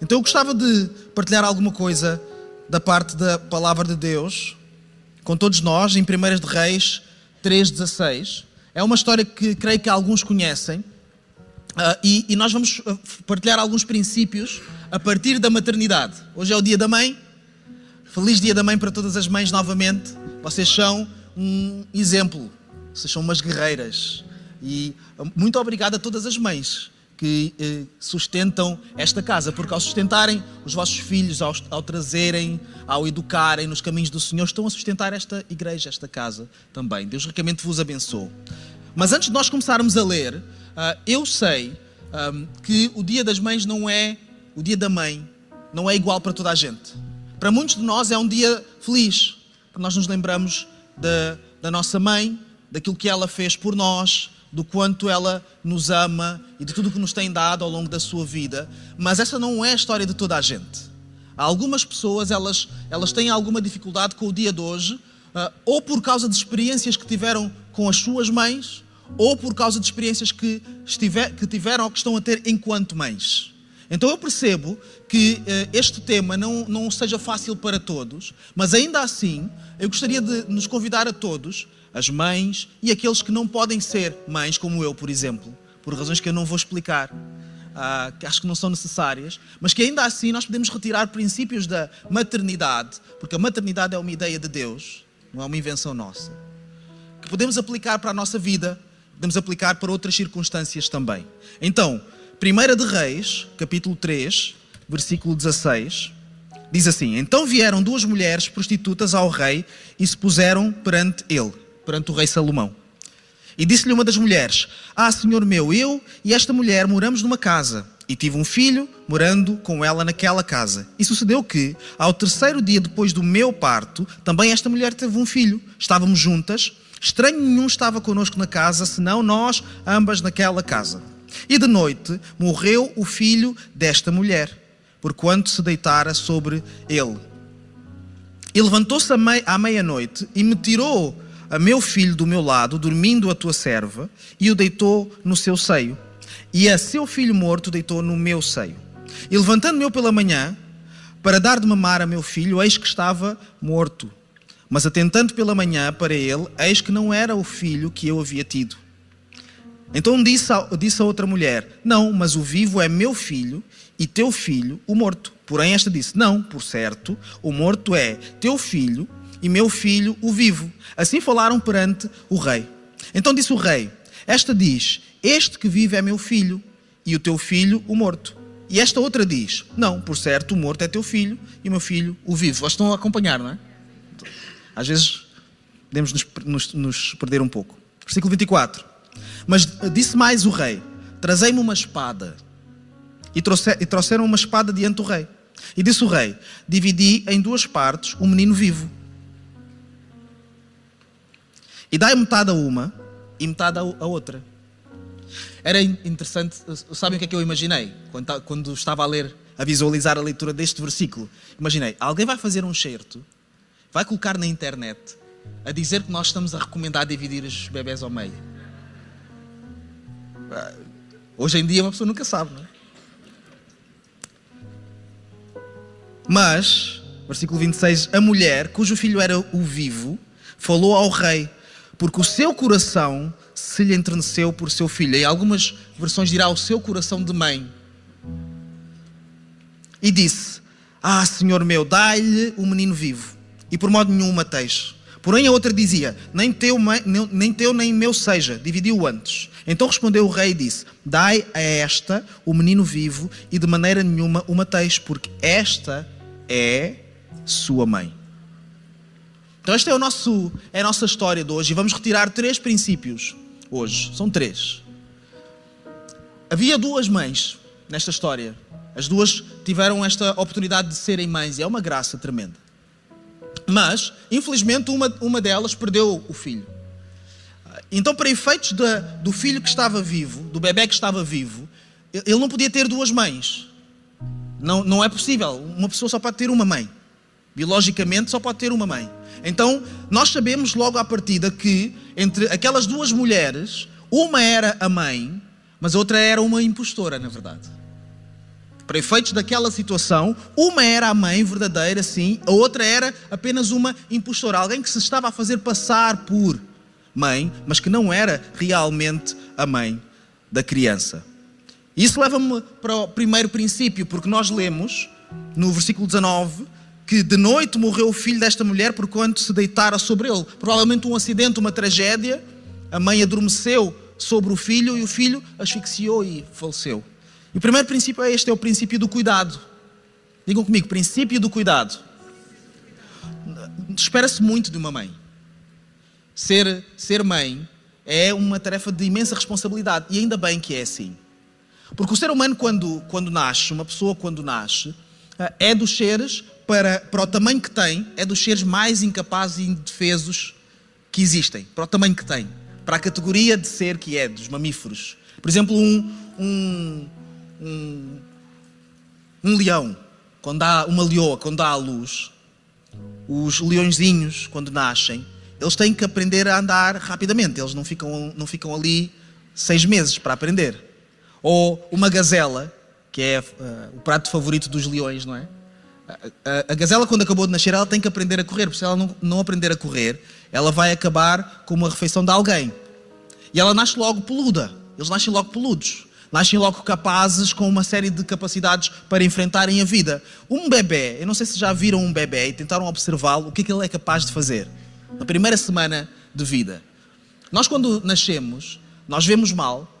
Então eu gostava de partilhar alguma coisa da parte da palavra de Deus com todos nós em 1 de Reis 3,16. É uma história que creio que alguns conhecem uh, e, e, nós vamos ah, partilhar alguns princípios a partir da maternidade. Hoje é o dia da mãe. Feliz dia da mãe para todas as mães novamente. Vocês são um exemplo. Vocês são umas guerreiras. E muito obrigado a todas as mães que eh, sustentam esta casa, porque ao sustentarem os vossos filhos, ao, ao, trazerem, ao educarem nos caminhos do Senhor, estão a sustentar esta igreja, esta casa também. Deus ricamente vos abençoe. Mas antes de nós começarmos a ler, uh, eu sei um, que o Dia das Mães não é o Dia da Mãe, não é igual para toda a gente. Para muitos de nós é um dia feliz, porque nós nos lembramos da, da nossa mãe, daquilo que ela fez por nós, do quanto ela nos ama e de tudo o que nos tem dado ao longo da sua vida, mas essa não é a história de toda a gente. Há algumas pessoas, elas, elas têm alguma dificuldade com o dia de hoje, uh, ou por causa de experiências que tiveram com as suas mães, ou por causa de experiências que, estiver, que tiveram ou que estão a ter enquanto mães. Então eu percebo que uh, este tema não, não seja fácil para todos, mas ainda assim eu gostaria de nos convidar a todos as mães e aqueles que não podem ser mães, como eu, por exemplo, por razões que eu não vou explicar, uh, que acho que não são necessárias, mas que ainda assim nós podemos retirar princípios da maternidade, porque a maternidade é uma ideia de Deus, não é uma invenção nossa, que podemos aplicar para a nossa vida, podemos aplicar para outras circunstâncias também. Então, 1 de Reis, capítulo 3, versículo 16. Diz assim: Então vieram duas mulheres prostitutas ao rei e se puseram perante ele perante o rei Salomão. E disse-lhe uma das mulheres: Ah, senhor meu, eu e esta mulher moramos numa casa e tive um filho morando com ela naquela casa. E sucedeu que, ao terceiro dia depois do meu parto, também esta mulher teve um filho. Estávamos juntas, estranho nenhum estava connosco na casa, senão nós ambas naquela casa. E de noite morreu o filho desta mulher, porquanto se deitara sobre ele. E levantou-se à meia-noite e me tirou a meu filho do meu lado, dormindo a tua serva, e o deitou no seu seio. E a seu filho morto deitou no meu seio. E levantando-me pela manhã, para dar de mamar a meu filho, eis que estava morto. Mas atentando pela manhã para ele, eis que não era o filho que eu havia tido. Então disse a, disse a outra mulher: Não, mas o vivo é meu filho e teu filho, o morto. Porém, esta disse: Não, por certo, o morto é teu filho e meu filho, o vivo. Assim falaram perante o rei. Então disse o rei: Esta diz: Este que vive é meu filho, e o teu filho, o morto. E esta outra diz: Não, por certo, o morto é teu filho, e o meu filho, o vivo. Vocês estão a acompanhar, não é? Às vezes podemos nos, nos, nos perder um pouco. Versículo 24. Mas disse mais o rei: Trazei-me uma espada. E, trouxe, e trouxeram uma espada diante do rei. E disse o rei: Dividi em duas partes o menino vivo e dai metade a uma e metade a outra. Era interessante, sabem o que é que eu imaginei quando, quando estava a ler, a visualizar a leitura deste versículo? Imaginei, alguém vai fazer um certo, vai colocar na internet a dizer que nós estamos a recomendar dividir os bebés ao meio. Hoje em dia uma pessoa nunca sabe, não é? Mas, versículo 26, a mulher, cujo filho era o vivo, falou ao rei porque o seu coração se lhe entreneceu por seu filho. Em algumas versões dirá o seu coração de mãe. E disse: Ah, Senhor meu, dai-lhe o menino vivo, e por modo nenhum o mateis. Porém a outra dizia: Nem teu, nem teu nem meu seja, dividiu antes. Então respondeu o rei e disse: Dai a esta o menino vivo, e de maneira nenhuma o mateis, porque esta é sua mãe. Então, esta é, o nosso, é a nossa história de hoje e vamos retirar três princípios hoje. São três. Havia duas mães nesta história. As duas tiveram esta oportunidade de serem mães e é uma graça tremenda. Mas, infelizmente, uma, uma delas perdeu o filho. Então, para efeitos de, do filho que estava vivo, do bebê que estava vivo, ele não podia ter duas mães. Não, não é possível. Uma pessoa só pode ter uma mãe. Biologicamente, só pode ter uma mãe. Então, nós sabemos logo à partida que entre aquelas duas mulheres, uma era a mãe, mas a outra era uma impostora, na verdade. Para efeitos daquela situação, uma era a mãe verdadeira, sim, a outra era apenas uma impostora, alguém que se estava a fazer passar por mãe, mas que não era realmente a mãe da criança. Isso leva-me para o primeiro princípio, porque nós lemos no versículo 19 que de noite morreu o filho desta mulher por quanto se deitara sobre ele. Provavelmente um acidente, uma tragédia. A mãe adormeceu sobre o filho e o filho asfixiou e faleceu. E o primeiro princípio é este: é o princípio do cuidado. Digam comigo, princípio do cuidado. Espera-se muito de uma mãe. Ser, ser mãe é uma tarefa de imensa responsabilidade e ainda bem que é assim. Porque o ser humano, quando, quando nasce, uma pessoa quando nasce, eh, é dos seres para, para o tamanho que tem, é dos seres mais incapazes e indefesos que existem, para o tamanho que tem, para a categoria de ser que é, dos mamíferos. Por exemplo, um, um, um, um leão, quando há uma leoa, quando dá à luz, os leõezinhos, quando nascem, eles têm que aprender a andar rapidamente, eles não ficam, não ficam ali seis meses para aprender. Ou uma gazela, que é uh, o prato favorito dos leões, não é? A, a, gazela, quando acabou de nascer, ela tem que aprender a correr, porque se ela não, não aprender a correr, ela vai acabar com uma refeição de alguém. E ela nasce logo peluda. Eles nascem logo peludos. Nascem logo capazes com uma série de capacidades para enfrentarem a vida. Um bebê, eu não sei se já viram um bebê e tentaram observá-lo, o que é que ele é capaz de fazer na primeira semana de vida. Nós, quando nascemos, nós vemos mal,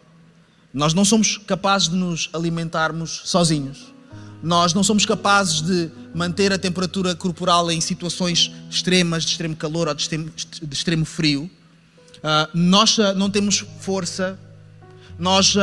nós não somos capazes de nos alimentarmos sozinhos nós não somos capazes de manter a temperatura corporal em situações extremas, de extremo calor ou de extremo, de extremo frio. Uh, nós uh, não temos força, nós uh,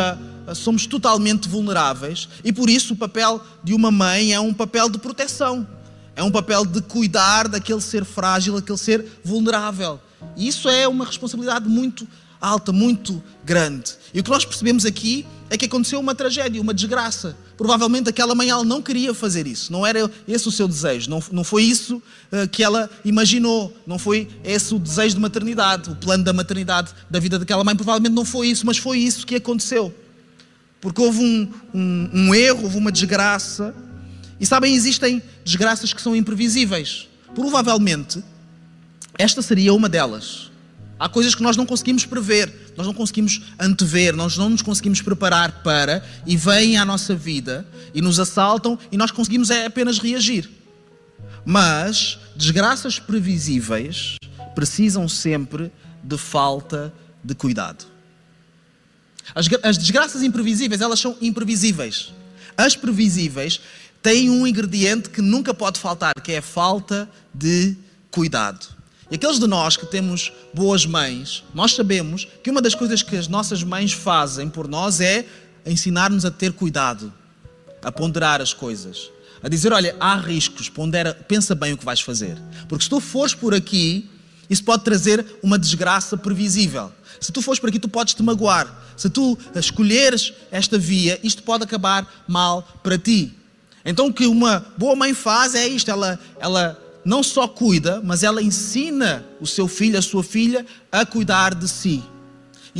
somos totalmente vulneráveis e por isso o papel de uma mãe é um papel de proteção, é um papel de cuidar daquele ser frágil, daquele ser vulnerável. E isso é uma responsabilidade muito alta, muito grande. E o que nós percebemos aqui é que aconteceu uma tragédia, uma desgraça. Provavelmente aquela mãe ela não queria fazer isso, não era esse o seu desejo, não, não foi isso uh, que ela imaginou, não foi esse o desejo de maternidade, o plano da maternidade da vida daquela mãe, provavelmente não foi isso, mas foi isso que aconteceu. Porque houve um, um, um erro, houve uma desgraça. E sabem, existem desgraças que são imprevisíveis. Provavelmente, esta seria uma delas. Há coisas que nós não conseguimos prever, nós não conseguimos antever, nós não nos conseguimos preparar para e vêm à nossa vida e nos assaltam e nós conseguimos é apenas reagir. Mas desgraças previsíveis precisam sempre de falta de cuidado. As, as desgraças imprevisíveis, elas são imprevisíveis. As previsíveis têm um ingrediente que nunca pode faltar, que é a falta de cuidado. E aqueles de nós que temos boas mães, nós sabemos que uma das coisas que as nossas mães fazem por nós é ensinar-nos a ter cuidado, a ponderar as coisas, a dizer: olha, há riscos, pondera, pensa bem o que vais fazer. Porque se tu fores por aqui, isso pode trazer uma desgraça previsível. Se tu fores por aqui, tu podes te magoar. Se tu escolheres esta via, isto pode acabar mal para ti. Então, o que uma boa mãe faz é isto: ela, ela não só cuida, mas ela ensina o seu filho, a sua filha, a cuidar de si.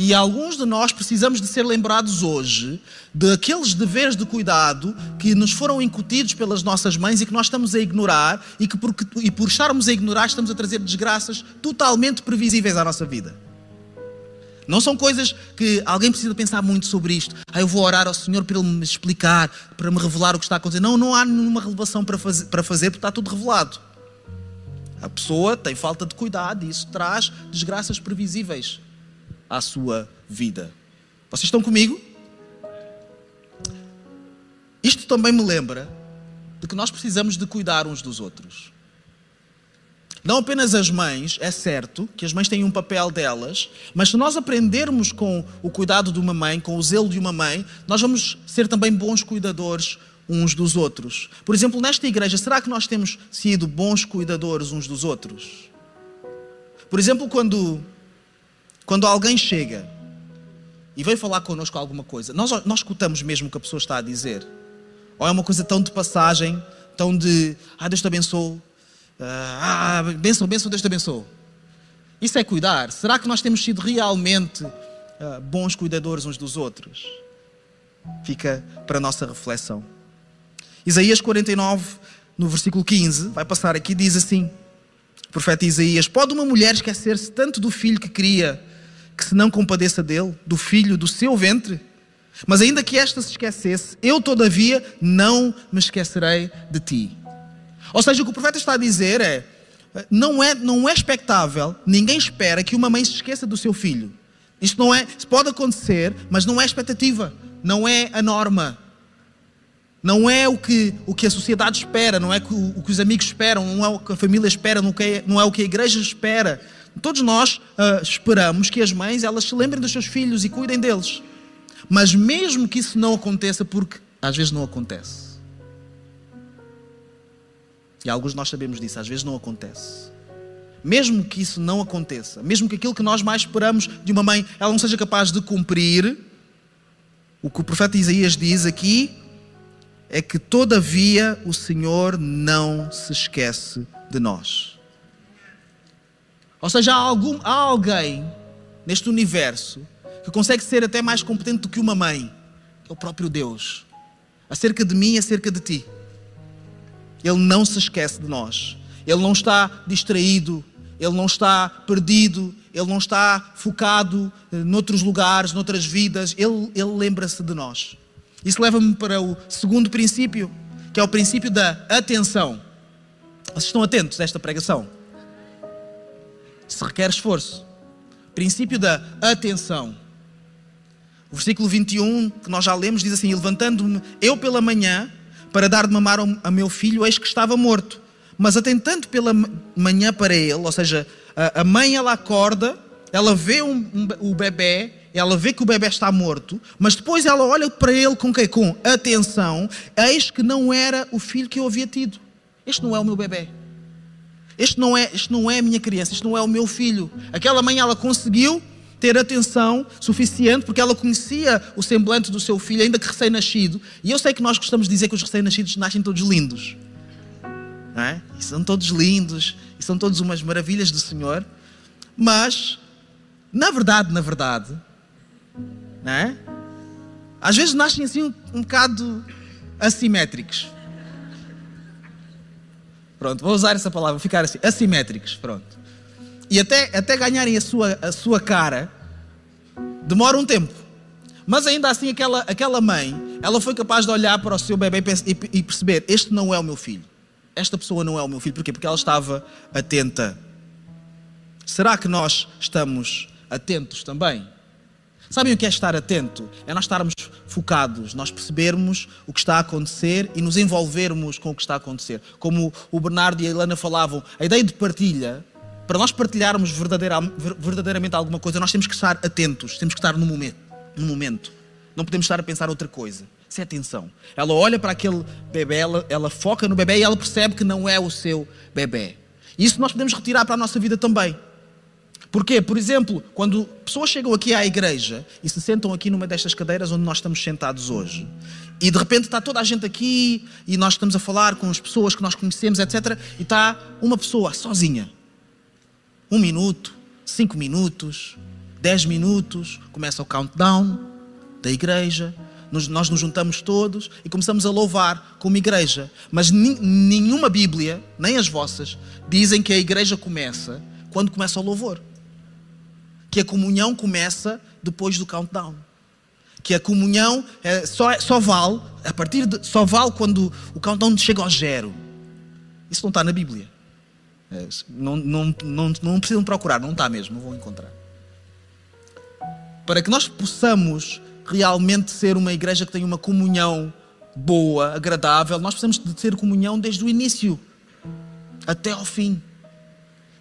E alguns de nós precisamos de ser lembrados hoje daqueles deveres de cuidado que nos foram incutidos pelas nossas mães e que nós estamos a ignorar e que por, e por estarmos a ignorar estamos a trazer desgraças totalmente previsíveis à nossa vida. Não são coisas que alguém precisa pensar muito sobre isto. Ah, eu vou orar ao Senhor para Ele me explicar, para me revelar o que está a acontecer. Não, não há nenhuma revelação para fazer, para fazer porque está tudo revelado. A pessoa tem falta de cuidado e isso traz desgraças previsíveis à sua vida. Vocês estão comigo? Isto também me lembra de que nós precisamos de cuidar uns dos outros. Não apenas as mães, é certo que as mães têm um papel delas, mas se nós aprendermos com o cuidado de uma mãe, com o zelo de uma mãe, nós vamos ser também bons cuidadores uns dos outros. Por exemplo, nesta igreja, será que nós temos sido bons cuidadores uns dos outros? Por exemplo, quando, quando alguém chega e vem falar connosco alguma coisa, nós, nós escutamos mesmo o que a pessoa está a dizer? Ou é uma coisa tão de passagem, tão de, ah, Deus te abençoe, ah, benção, benção, Deus te abençoe. Isso é cuidar. Será que nós temos sido realmente ah, bons cuidadores uns dos outros? Fica para a nossa reflexão. Isaías 49, no versículo 15, vai passar aqui, diz assim: o profeta Isaías: Pode uma mulher esquecer-se tanto do filho que cria, que se não compadeça dele, do filho do seu ventre? Mas ainda que esta se esquecesse, eu todavia não me esquecerei de ti. Ou seja, o que o profeta está a dizer é: não é, não é expectável, ninguém espera que uma mãe se esqueça do seu filho. Isto não é, pode acontecer, mas não é expectativa, não é a norma. Não é o que, o que a sociedade espera, não é o, o que os amigos esperam, não é o que a família espera, não, é, não é o que a igreja espera. Todos nós uh, esperamos que as mães elas se lembrem dos seus filhos e cuidem deles. Mas mesmo que isso não aconteça, porque às vezes não acontece. E alguns de nós sabemos disso, às vezes não acontece. Mesmo que isso não aconteça, mesmo que aquilo que nós mais esperamos de uma mãe, ela não seja capaz de cumprir, o que o profeta Isaías diz aqui é que, todavia, o Senhor não se esquece de nós. Ou seja, há, algum, há alguém neste universo que consegue ser até mais competente do que uma mãe, que é o próprio Deus, acerca de mim e acerca de ti. Ele não se esquece de nós. Ele não está distraído, ele não está perdido, ele não está focado eh, noutros lugares, noutras vidas. Ele, ele lembra-se de nós. Isso leva-me para o segundo princípio, que é o princípio da atenção. Vocês estão atentos a esta pregação? Isso requer esforço. Princípio da atenção. O versículo 21, que nós já lemos, diz assim: Levantando-me eu pela manhã para dar de mamar a meu filho, eis que estava morto. Mas atentando pela manhã para ele, ou seja, a mãe ela acorda, ela vê um, um, o bebê ela vê que o bebê está morto, mas depois ela olha para ele com que? Com atenção, eis que não era o filho que eu havia tido. Este não é o meu bebê. Este não é, este não é a minha criança, este não é o meu filho. Aquela mãe ela conseguiu ter atenção suficiente porque ela conhecia o semblante do seu filho, ainda que recém-nascido. E eu sei que nós gostamos de dizer que os recém-nascidos nascem todos lindos. Não é? E são todos lindos, e são todos umas maravilhas do Senhor. Mas, na verdade, na verdade, né? Às vezes nascem assim um, um bocado assimétricos. Pronto, vou usar essa palavra, ficar assim, assimétricos, pronto. E até, até ganharem a sua, a sua cara, demora um tempo. Mas ainda assim, aquela, aquela mãe, ela foi capaz de olhar para o seu bebê e, e perceber: este não é o meu filho. Esta pessoa não é o meu filho. Porquê? Porque ela estava atenta. Será que nós estamos atentos também? Sabem o que é estar atento? É nós estarmos focados, nós percebermos o que está a acontecer e nos envolvermos com o que está a acontecer. Como o Bernardo e a Helena falavam, a ideia de partilha, para nós partilharmos verdadeiramente alguma coisa, nós temos que estar atentos, temos que estar no momento. No momento. Não podemos estar a pensar outra coisa. Isso é atenção. Ela olha para aquele bebê, ela, ela foca no bebê e ela percebe que não é o seu bebê. Isso nós podemos retirar para a nossa vida também. Porquê? Por exemplo, quando pessoas chegam aqui à igreja e se sentam aqui numa destas cadeiras onde nós estamos sentados hoje, e de repente está toda a gente aqui e nós estamos a falar com as pessoas que nós conhecemos, etc., e está uma pessoa sozinha. Um minuto, cinco minutos, dez minutos, começa o countdown da igreja, nós nos juntamos todos e começamos a louvar como igreja. Mas nenhuma Bíblia, nem as vossas, dizem que a igreja começa quando começa o louvor que a comunhão começa depois do countdown. Que a comunhão é, só, só vale a partir de, só vale quando o countdown chega ao zero. Isso não está na Bíblia. É, não, não, não, não precisam procurar, não está mesmo, não vão encontrar. Para que nós possamos realmente ser uma igreja que tenha uma comunhão boa, agradável, nós precisamos de ter comunhão desde o início até ao fim.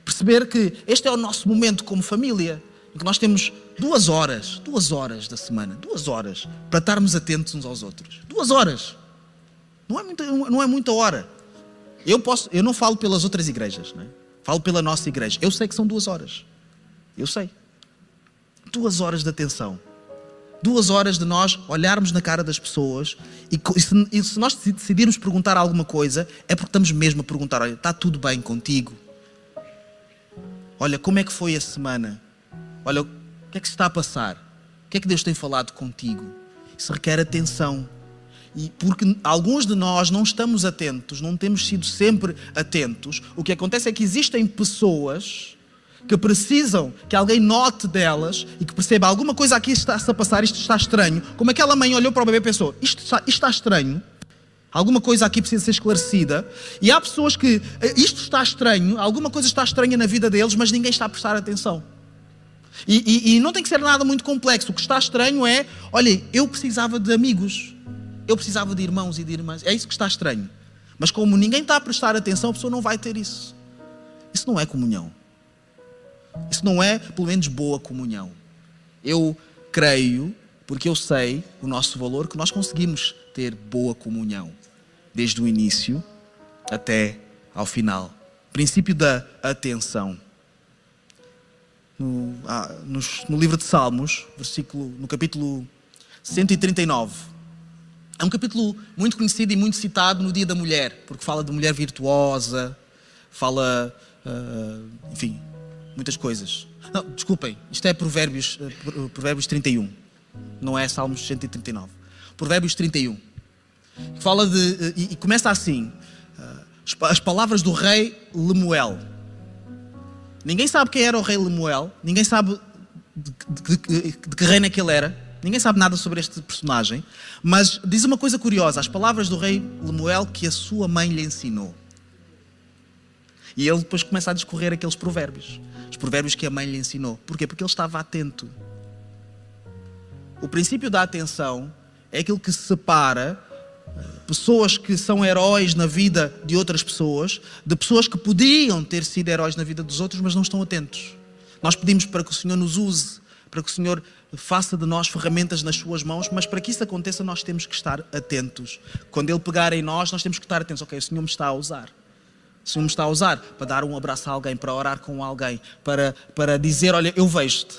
Perceber que este é o nosso momento como família em que nós temos duas horas, duas horas da semana, duas horas, para estarmos atentos uns aos outros. Duas horas. Não é muita, não é muita hora. Eu, posso, eu não falo pelas outras igrejas, não é? falo pela nossa igreja. Eu sei que são duas horas. Eu sei. Duas horas de atenção. Duas horas de nós olharmos na cara das pessoas e, e, se, e se nós decidirmos perguntar alguma coisa, é porque estamos mesmo a perguntar: olha, está tudo bem contigo? Olha, como é que foi a semana? Olha, o que é que está a passar? O que é que Deus tem falado contigo? Isso requer atenção. e porque alguns de nós não estamos atentos, não temos sido sempre atentos, o que acontece é que existem pessoas que precisam que alguém note delas e que perceba alguma coisa aqui está-se a passar, isto está estranho. Como aquela mãe olhou para o bebê e pensou: isto está, isto está estranho, alguma coisa aqui precisa ser esclarecida. E há pessoas que eh, isto está estranho, alguma coisa está estranha na vida deles, mas ninguém está a prestar atenção. E, e, e não tem que ser nada muito complexo. O que está estranho é: olha, eu precisava de amigos, eu precisava de irmãos e de irmãs. É isso que está estranho. Mas como ninguém está a prestar atenção, a pessoa não vai ter isso. Isso não é comunhão. Isso não é, pelo menos, boa comunhão. Eu creio, porque eu sei o nosso valor, que nós conseguimos ter boa comunhão, desde o início até ao final. Princípio da atenção. No, ah, no, livro de Salmos, versículo, no capítulo 139. É um capítulo muito conhecido e muito citado no Dia da Mulher, porque fala de mulher virtuosa, fala, uh, enfim, muitas coisas. Não, desculpem, isto é Provérbios, eh, Provérbios 31, não é Salmos 139. Provérbios 31. Fala de. Eh, e, e começa assim: as palavras do rei Lemuel. Ninguém sabe quem era o rei Lemuel, ninguém sabe de, de, de, de que reino é que ele era, ninguém sabe nada sobre este personagem, mas diz uma coisa curiosa: as palavras do rei Lemuel que a sua mãe lhe ensinou. E ele depois começa a discorrer aqueles provérbios. Os provérbios que a mãe lhe ensinou. Porquê? Porque ele estava atento. O princípio da atenção é aquilo que separa pessoas que são heróis na vida de outras pessoas de pessoas que podiam ter sido heróis na vida dos outros, mas não estão atentos. Nós pedimos para que o Senhor nos use, para que o Senhor faça de nós ferramentas nas suas mãos, mas para que isso aconteça nós temos que estar atentos. Quando Ele pegar em nós, nós temos que estar atentos. Ok, o Senhor me está a usar. O Senhor me está a usar para dar um abraço a alguém, para orar com alguém, para, para dizer: Olha, eu vejo-te,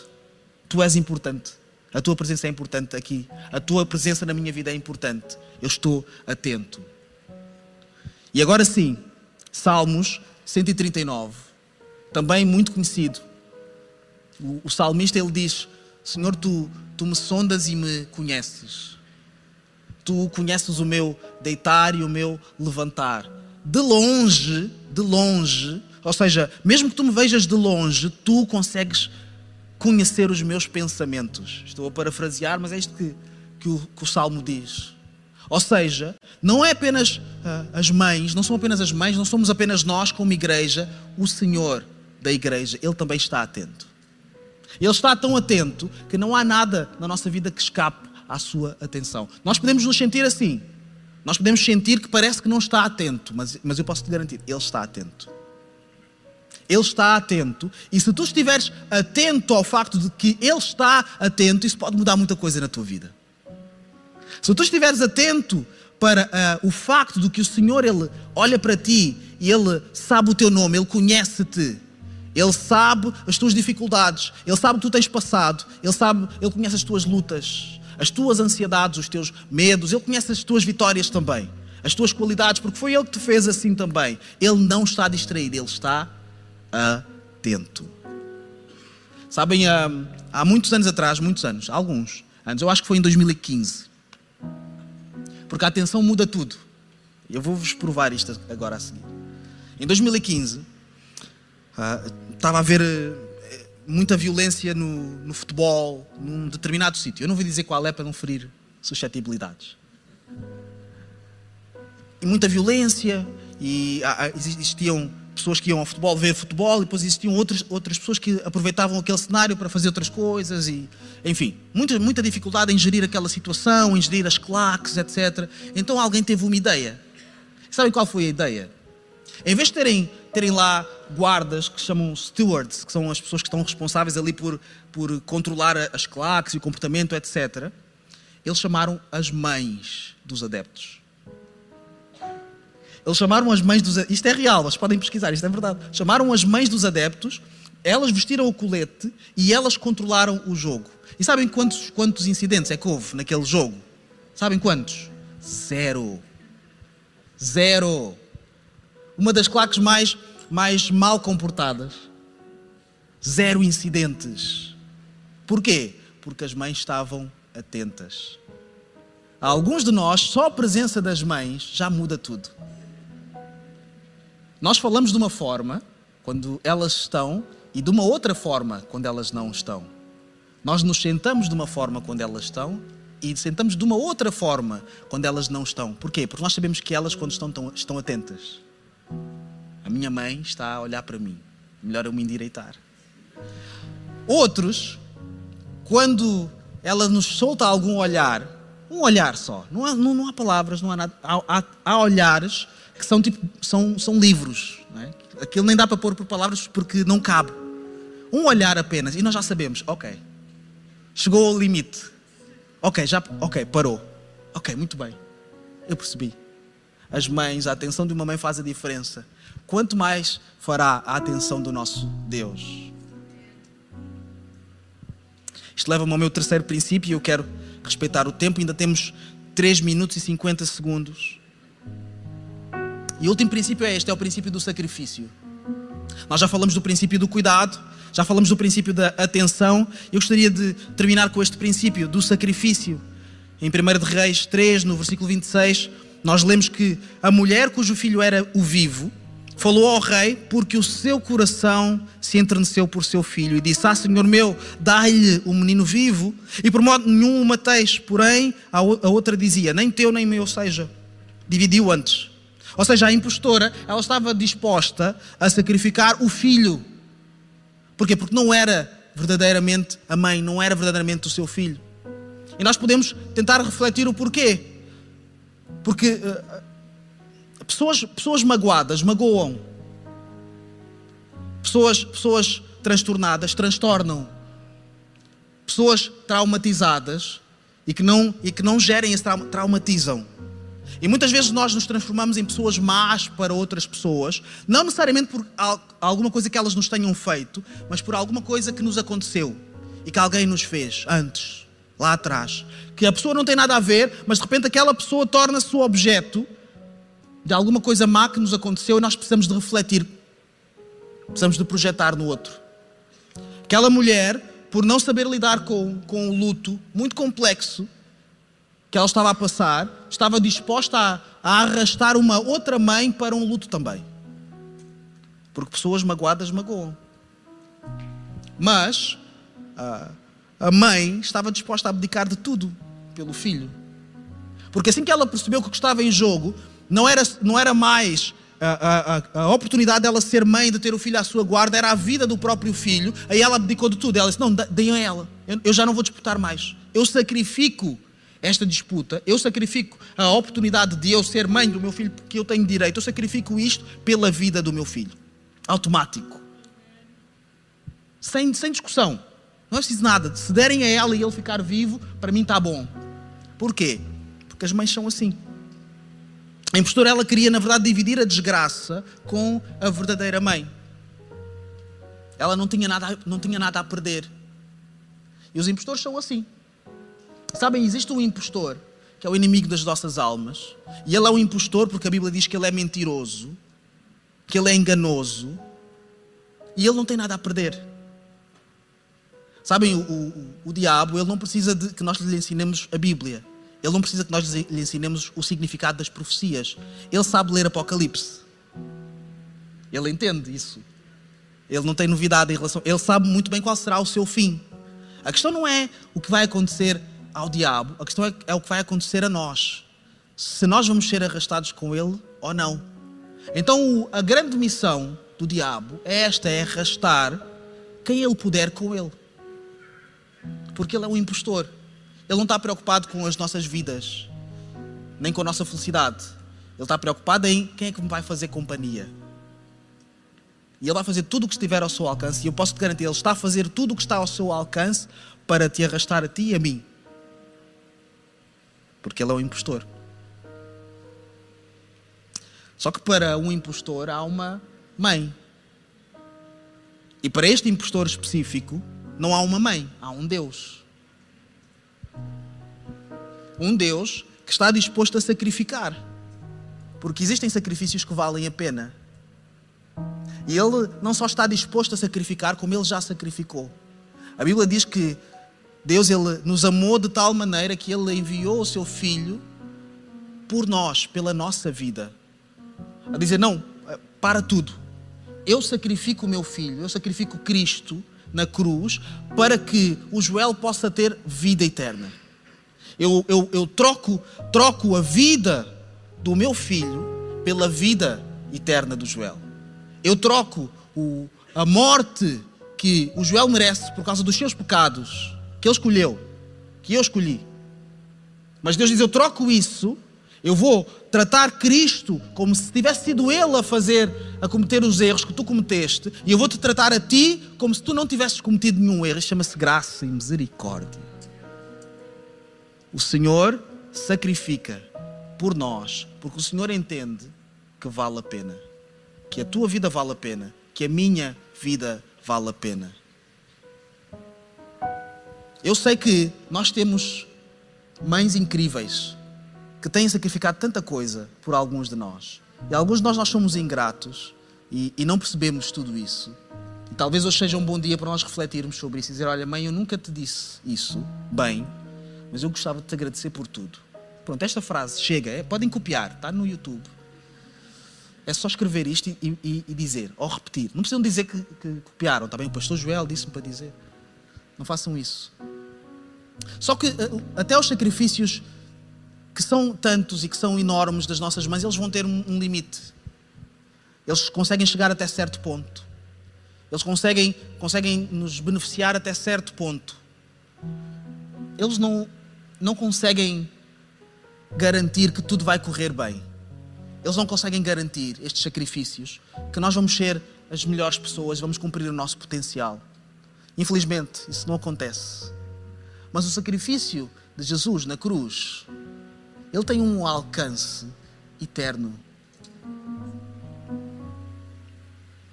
tu és importante, a tua presença é importante aqui, a tua presença na minha vida é importante, eu estou atento. E agora sim, Salmos 139, também muito conhecido. O, o salmista ele diz: Senhor, tu, tu me sondas e me conheces. Tu conheces o meu deitar e o meu levantar de longe, de longe, ou seja, mesmo que tu me vejas de longe, tu consegues conhecer os meus pensamentos. Estou a parafrasear, mas é isto que, que, o, que o Salmo diz. Ou seja, não é apenas uh, as mães, não são apenas as mães, não somos apenas nós como igreja, o Senhor da igreja, Ele também está atento. Ele está tão atento que não há nada na nossa vida que escape à sua atenção. Nós podemos nos sentir assim, nós podemos sentir que parece que não está atento, mas, mas eu posso te garantir, ele está atento. Ele está atento, e se tu estiveres atento ao facto de que Ele está atento, isso pode mudar muita coisa na tua vida. Se tu estiveres atento para uh, o facto de que o Senhor Ele olha para ti e Ele sabe o teu nome, Ele conhece-te, Ele sabe as tuas dificuldades, Ele sabe o que tu tens passado, Ele sabe, Ele conhece as tuas lutas as tuas ansiedades, os teus medos, Ele conhece as tuas vitórias também, as tuas qualidades, porque foi Ele que te fez assim também. Ele não está distraído, Ele está atento. Sabem, há, há muitos anos atrás, muitos anos, alguns anos, eu acho que foi em 2015, porque a atenção muda tudo. Eu vou-vos provar isto agora a seguir. Em 2015, uh, ah, estava a ver muita violência no, no futebol, num determinado sítio. Eu não vou dizer qual é para não ferir suscetibilidades. E muita violência, e existiam pessoas que iam ao futebol ver futebol, e depois existiam outras, outras pessoas que aproveitavam aquele cenário para fazer outras coisas, e enfim, muita, muita dificuldade em gerir aquela situação, em gerir as claques, etc. Então alguém teve uma ideia. Sabem qual foi a ideia? Em vez de terem, terem lá guardas que chamam stewards, que são as pessoas que estão responsáveis ali por, por controlar as claques e o comportamento, etc., eles chamaram as mães dos adeptos. Eles chamaram as mães dos Isto é real, vocês podem pesquisar, isto é verdade. Chamaram as mães dos adeptos, elas vestiram o colete e elas controlaram o jogo. E sabem quantos, quantos incidentes é que houve naquele jogo? Sabem quantos? Zero. Zero uma das claques mais, mais mal comportadas. Zero incidentes. Porquê? Porque as mães estavam atentas. a alguns de nós, só a presença das mães já muda tudo. Nós falamos de uma forma quando elas estão e de uma outra forma quando elas não estão. Nós nos sentamos de uma forma quando elas estão e sentamos de uma outra forma quando elas não estão. Porquê? Porque nós sabemos que elas, quando estão, estão, atentas, a minha mãe está a olhar para mim. Melhor eu me endireitar. Outros, quando ela nos solta algum olhar, um olhar só, não há, não, não há palavras, não há nada, há, há, há, olhares que são tipo, são, são livros. Não é? Aquilo nem dá para pôr por palavras porque não cabe. Um olhar apenas, e nós já sabemos, ok, chegou ao limite. Ok, já, ok, parou. Ok, muito bem. Eu percebi. As mães, a atenção de uma mãe faz a diferença. Quanto mais fará a atenção do nosso Deus? Isto leva-me ao meu terceiro princípio e eu quero respeitar o tempo. Ainda temos 3 minutos e 50 segundos. E o último princípio é este: é o princípio do sacrifício. Nós já falamos do princípio do cuidado, já falamos do princípio da atenção. Eu gostaria de terminar com este princípio do sacrifício. Em 1 de Reis 3, no versículo 26, nós lemos que a mulher cujo filho era o vivo falou ao rei porque o seu coração se enterneceu por seu filho e disse: Ah, senhor meu, dá-lhe o menino vivo. E por modo nenhum o mateis. Porém, a outra dizia: Nem teu nem meu seja. Dividiu antes. Ou seja, a impostora, ela estava disposta a sacrificar o filho. Porquê? Porque não era verdadeiramente a mãe, não era verdadeiramente o seu filho. E nós podemos tentar refletir o porquê. Porque uh, Pessoas, pessoas magoadas magoam. Pessoas, pessoas transtornadas transtornam. Pessoas traumatizadas e que não, e que não gerem esse trauma, traumatizam. E muitas vezes nós nos transformamos em pessoas más para outras pessoas, não necessariamente por alguma coisa que elas nos tenham feito, mas por alguma coisa que nos aconteceu e que alguém nos fez antes, lá atrás. Que a pessoa não tem nada a ver, mas de repente aquela pessoa torna-se o objeto de alguma coisa má que nos aconteceu e nós precisamos de refletir, precisamos de projetar no outro. Aquela mulher, por não saber lidar com, com o luto muito complexo que ela estava a passar, estava disposta a, a arrastar uma outra mãe para um luto também. Porque pessoas magoadas magoam. Mas a, a mãe estava disposta a abdicar de tudo pelo filho. Porque assim que ela percebeu que o que estava em jogo não era, não era mais a, a, a, oportunidade dela ser mãe, de ter o filho à sua guarda, era a vida do próprio filho. Aí ela abdicou de tudo. Ela disse: Não, deem a ela. Eu, eu já não vou disputar mais. Eu sacrifico esta disputa. Eu sacrifico a oportunidade de eu ser mãe do meu filho, porque eu tenho direito. Eu sacrifico isto pela vida do meu filho. Automático. Sem, sem discussão. Não é preciso nada. Se derem a ela e ele ficar vivo, para mim está bom. Porquê? Porque as mães são assim. A impostora ela queria, na verdade, dividir a desgraça com a verdadeira mãe. Ela não tinha nada, não tinha nada a perder. E os impostores são assim. Sabem, existe um impostor que é o inimigo das nossas almas. E ele é um impostor porque a Bíblia diz que ele é mentiroso, que ele é enganoso. E ele não tem nada a perder. Sabem, o, o, o diabo, ele não precisa de que nós lhe ensinemos a Bíblia. Ele não precisa que nós lhe ensinemos o significado das profecias. Ele sabe ler Apocalipse. Ele entende isso. Ele não tem novidade em relação. Ele sabe muito bem qual será o seu fim. A questão não é o que vai acontecer ao diabo, a questão é, é o que vai acontecer a nós. Se nós vamos ser arrastados com ele ou não. Então a grande missão do diabo é esta: é arrastar quem ele puder com ele. Porque ele é um impostor. Ele não está preocupado com as nossas vidas, nem com a nossa felicidade. Ele está preocupado em quem é que me vai fazer companhia. E ele vai fazer tudo o que estiver ao seu alcance. E eu posso te garantir, ele está a fazer tudo o que está ao seu alcance para te arrastar a ti e a mim. Porque ele é um impostor. Só que para um impostor há uma mãe. E para este impostor específico, não há uma mãe, há um Deus um Deus que está disposto a sacrificar. Porque existem sacrifícios que valem a pena. E Ele não só está disposto a sacrificar, como Ele já sacrificou. A Bíblia diz que Deus ele nos amou de tal maneira que ele enviou o seu filho por nós, pela nossa vida. A dizer: "Não, para tudo. Eu sacrifico o meu filho, eu sacrifico Cristo na cruz para que o Joel possa ter vida eterna. Eu, eu, eu troco, troco a vida do meu filho pela vida eterna do Joel. Eu troco o, a morte que o Joel merece por causa dos seus pecados, que ele escolheu, que eu escolhi. Mas Deus diz: Eu troco isso, eu vou tratar Cristo como se tivesse sido Ele a fazer, a cometer os erros que tu cometeste, e eu vou-te tratar a ti como se tu não tivesses cometido nenhum erro. Chama-se graça e misericórdia. O Senhor sacrifica por nós, porque o Senhor entende que vale a pena, que a tua vida vale a pena, que a minha vida vale a pena. Eu sei que nós temos mães incríveis que têm sacrificado tanta coisa por alguns de nós. E alguns de nós nós somos ingratos e, e não percebemos tudo isso. E talvez hoje seja um bom dia para nós refletirmos sobre isso e dizer: Olha, mãe, eu nunca te disse isso bem, mas eu gostava de te agradecer por tudo. Pronto, esta frase chega, é, podem copiar, está no YouTube. É só escrever isto e, e, e dizer, ou repetir. Não precisam dizer que, que copiaram, está bem? O pastor Joel disse-me para dizer. Não façam isso. Só que eh, até os sacrifícios que são tantos e que são enormes das nossas mães, eles vão ter um, limite. Eles conseguem chegar até certo ponto. Eles conseguem, conseguem nos beneficiar até certo ponto. Eles não, não conseguem garantir que tudo vai correr bem. Eles não conseguem garantir estes sacrifícios que nós vamos ser as melhores pessoas, vamos cumprir o nosso potencial. Infelizmente, isso não acontece. Mas o sacrifício de Jesus na cruz, ele tem um alcance eterno.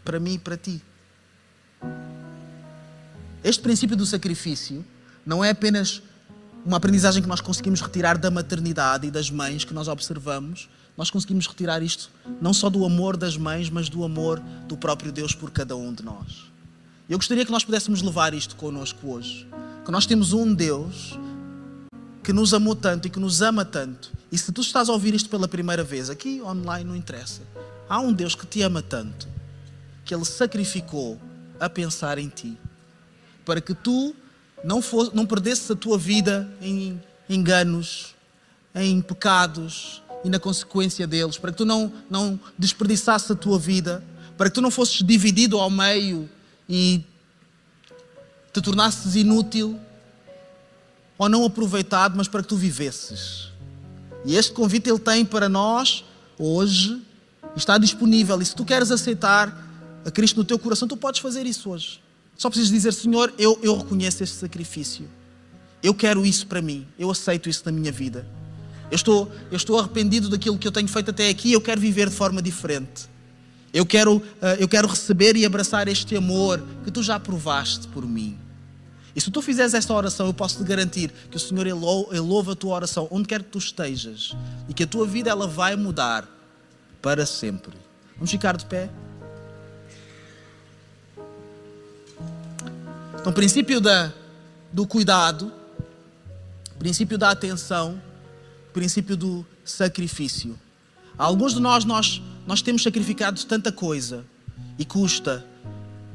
Para mim e para ti. Este princípio do sacrifício não é apenas uma aprendizagem que nós conseguimos retirar da maternidade e das mães que nós observamos, nós conseguimos retirar isto não só do amor das mães, mas do amor do próprio Deus por cada um de nós. Eu gostaria que nós pudéssemos levar isto connosco hoje. Que nós temos um Deus que nos amou tanto e que nos ama tanto. E se tu estás a ouvir isto pela primeira vez, aqui online não interessa. Há um Deus que te ama tanto, que Ele sacrificou a pensar em ti, para que tu não, fosse, não perdesses a tua vida em enganos, em pecados e na consequência deles, para que tu não, não desperdiçasses a tua vida, para que tu não fosses dividido ao meio e te tornasses inútil ou não aproveitado, mas para que tu vivesses. E este convite ele tem para nós hoje, está disponível. E se tu queres aceitar a Cristo no teu coração, tu podes fazer isso hoje. Só precisas dizer: Senhor, eu, eu reconheço este sacrifício. Eu quero isso para mim. Eu aceito isso na minha vida. Eu estou, eu estou arrependido daquilo que eu tenho feito até aqui. Eu quero viver de forma diferente. Eu quero, eh, eu quero receber e abraçar este amor que tu já provaste por mim. E se tu fizeres esta oração, eu posso te garantir que o Senhor ele ouve a tua oração onde quer que tu estejas e que a tua vida ela vai mudar para sempre. Vamos ficar de pé? Então, princípio da, do cuidado, princípio da atenção, princípio do sacrifício. Alguns de nós, nós, nós temos sacrificado tanta coisa e custa,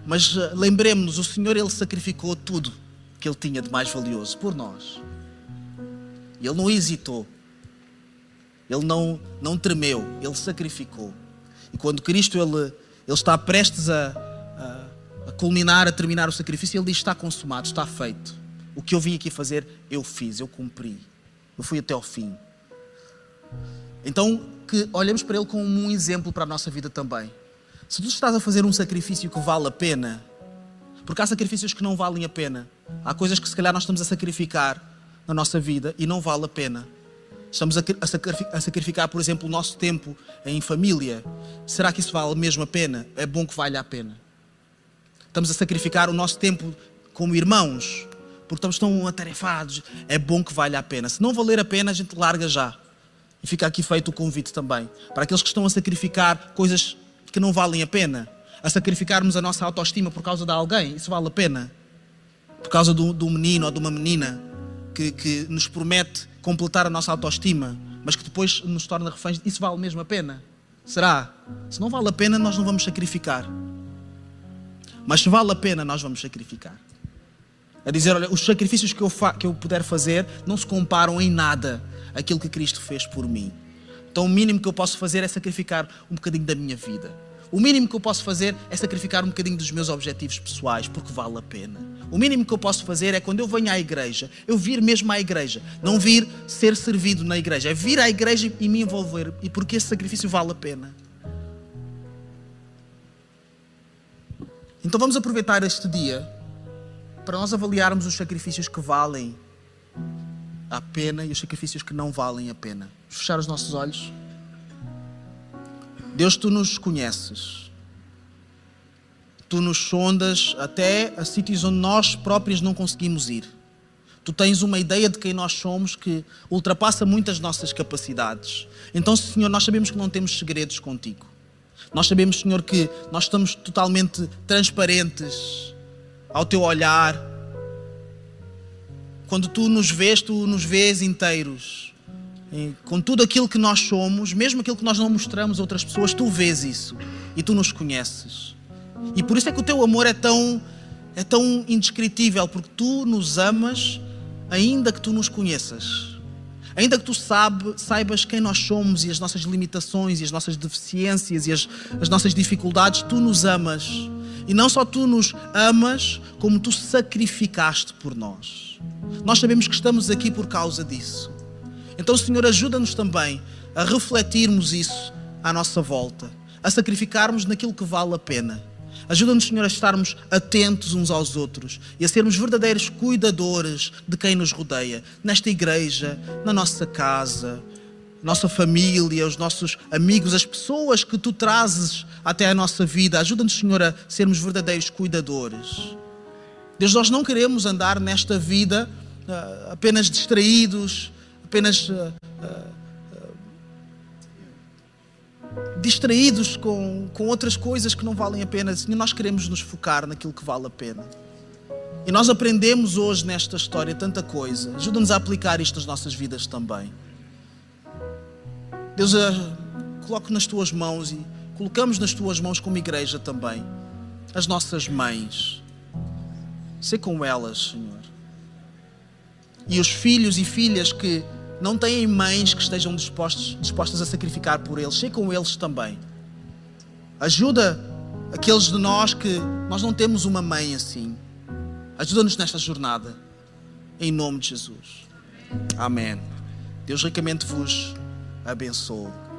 mas eh, lembremos-nos, o Senhor Ele sacrificou tudo que Ele tinha de mais valioso por nós. Ele não hesitou, Ele não, não tremeu, Ele sacrificou. E quando Cristo Ele, ele está prestes a, a culminar, a terminar o sacrifício, ele diz: Está consumado, está feito. O que eu vim aqui fazer, eu fiz, eu cumpri. Eu fui até ao fim. Então, que olhemos para ele como um exemplo para a nossa vida também. Se tu estás a fazer um sacrifício que vale a pena, porque há sacrifícios que não valem a pena, há coisas que se calhar nós estamos a sacrificar na nossa vida e não vale a pena. Estamos a sacrificar, por exemplo, o nosso tempo em família. Será que isso vale mesmo a pena? É bom que valha a pena. Estamos a sacrificar o nosso tempo como irmãos, porque estamos tão atarefados. É bom que valha a pena. Se não valer a pena, a gente larga já. E fica aqui feito o convite também. Para aqueles que estão a sacrificar coisas que não valem a pena, a sacrificarmos a nossa autoestima por causa de alguém, isso vale a pena? por causa do, do menino ou de uma menina que, que nos promete completar a nossa autoestima, mas que depois nos torna reféns, isso vale mesmo a pena? Será? Se não vale a pena, nós não vamos sacrificar. Mas se vale a pena, nós vamos sacrificar. A dizer, olha, os sacrifícios que eu, que eu puder fazer não se comparam em nada àquilo que Cristo fez por mim. Então o mínimo que eu posso fazer é sacrificar um bocadinho da minha vida. O mínimo que eu posso fazer é sacrificar um bocadinho dos meus objetivos pessoais, porque vale a pena. O mínimo que eu posso fazer é quando eu venho à igreja, eu vir mesmo à igreja, não vir ser servido na igreja, é vir à igreja e me envolver, e porque esse sacrifício vale a pena. Então vamos aproveitar este dia para nós avaliarmos os sacrifícios que valem a pena e os sacrifícios que não valem a pena. Vamos fechar os nossos olhos. Deus, tu nos conheces. Tu nos sondas até a sítios onde nós próprios não conseguimos ir. Tu tens uma ideia de quem nós somos que ultrapassa muitas nossas capacidades. Então, Senhor, nós sabemos que não temos segredos contigo. Nós sabemos, Senhor, que nós estamos totalmente transparentes ao teu olhar. Quando tu nos vês, tu nos vês inteiros. E com tudo aquilo que nós somos, mesmo aquilo que nós não mostramos a outras pessoas, tu vês isso e tu nos conheces. E por isso é que o teu amor é tão é tão indescritível, porque tu nos amas ainda que tu nos conheças. Ainda que tu sabe, saibas quem nós somos e as nossas limitações e as nossas deficiências e as, as nossas dificuldades, tu nos amas. E não só tu nos amas, como tu sacrificaste por nós. Nós sabemos que estamos aqui por causa disso. Então, Senhor, ajuda-nos também a refletirmos isso à nossa volta, a sacrificarmos naquilo que vale a pena Ajuda-nos, Senhor, a estarmos atentos uns aos outros e a sermos verdadeiros cuidadores de quem nos rodeia, nesta igreja, na nossa casa, nossa família, os nossos amigos, as pessoas que tu trazes até a nossa vida. Ajuda-nos, Senhor, a sermos verdadeiros cuidadores. Deus, nós não queremos andar nesta vida uh, apenas distraídos, apenas distraídos com, com outras coisas que não valem a pena. Senhor, nós queremos nos focar naquilo que vale a pena. E nós aprendemos hoje nesta história tanta coisa. Ajuda-nos a aplicar isto nas nossas vidas também. Deus, eh, coloco nas tuas mãos e colocamos nas tuas mãos como igreja também as nossas mães. Ser com elas, Senhor. E os filhos e filhas que não têm mães que estejam dispostos, dispostas a sacrificar por eles. Chegue com eles também. Ajuda aqueles de nós que nós não temos uma mãe assim. Ajuda-nos nesta jornada. Em nome de Jesus. Amém. Deus ricamente vos abençoe.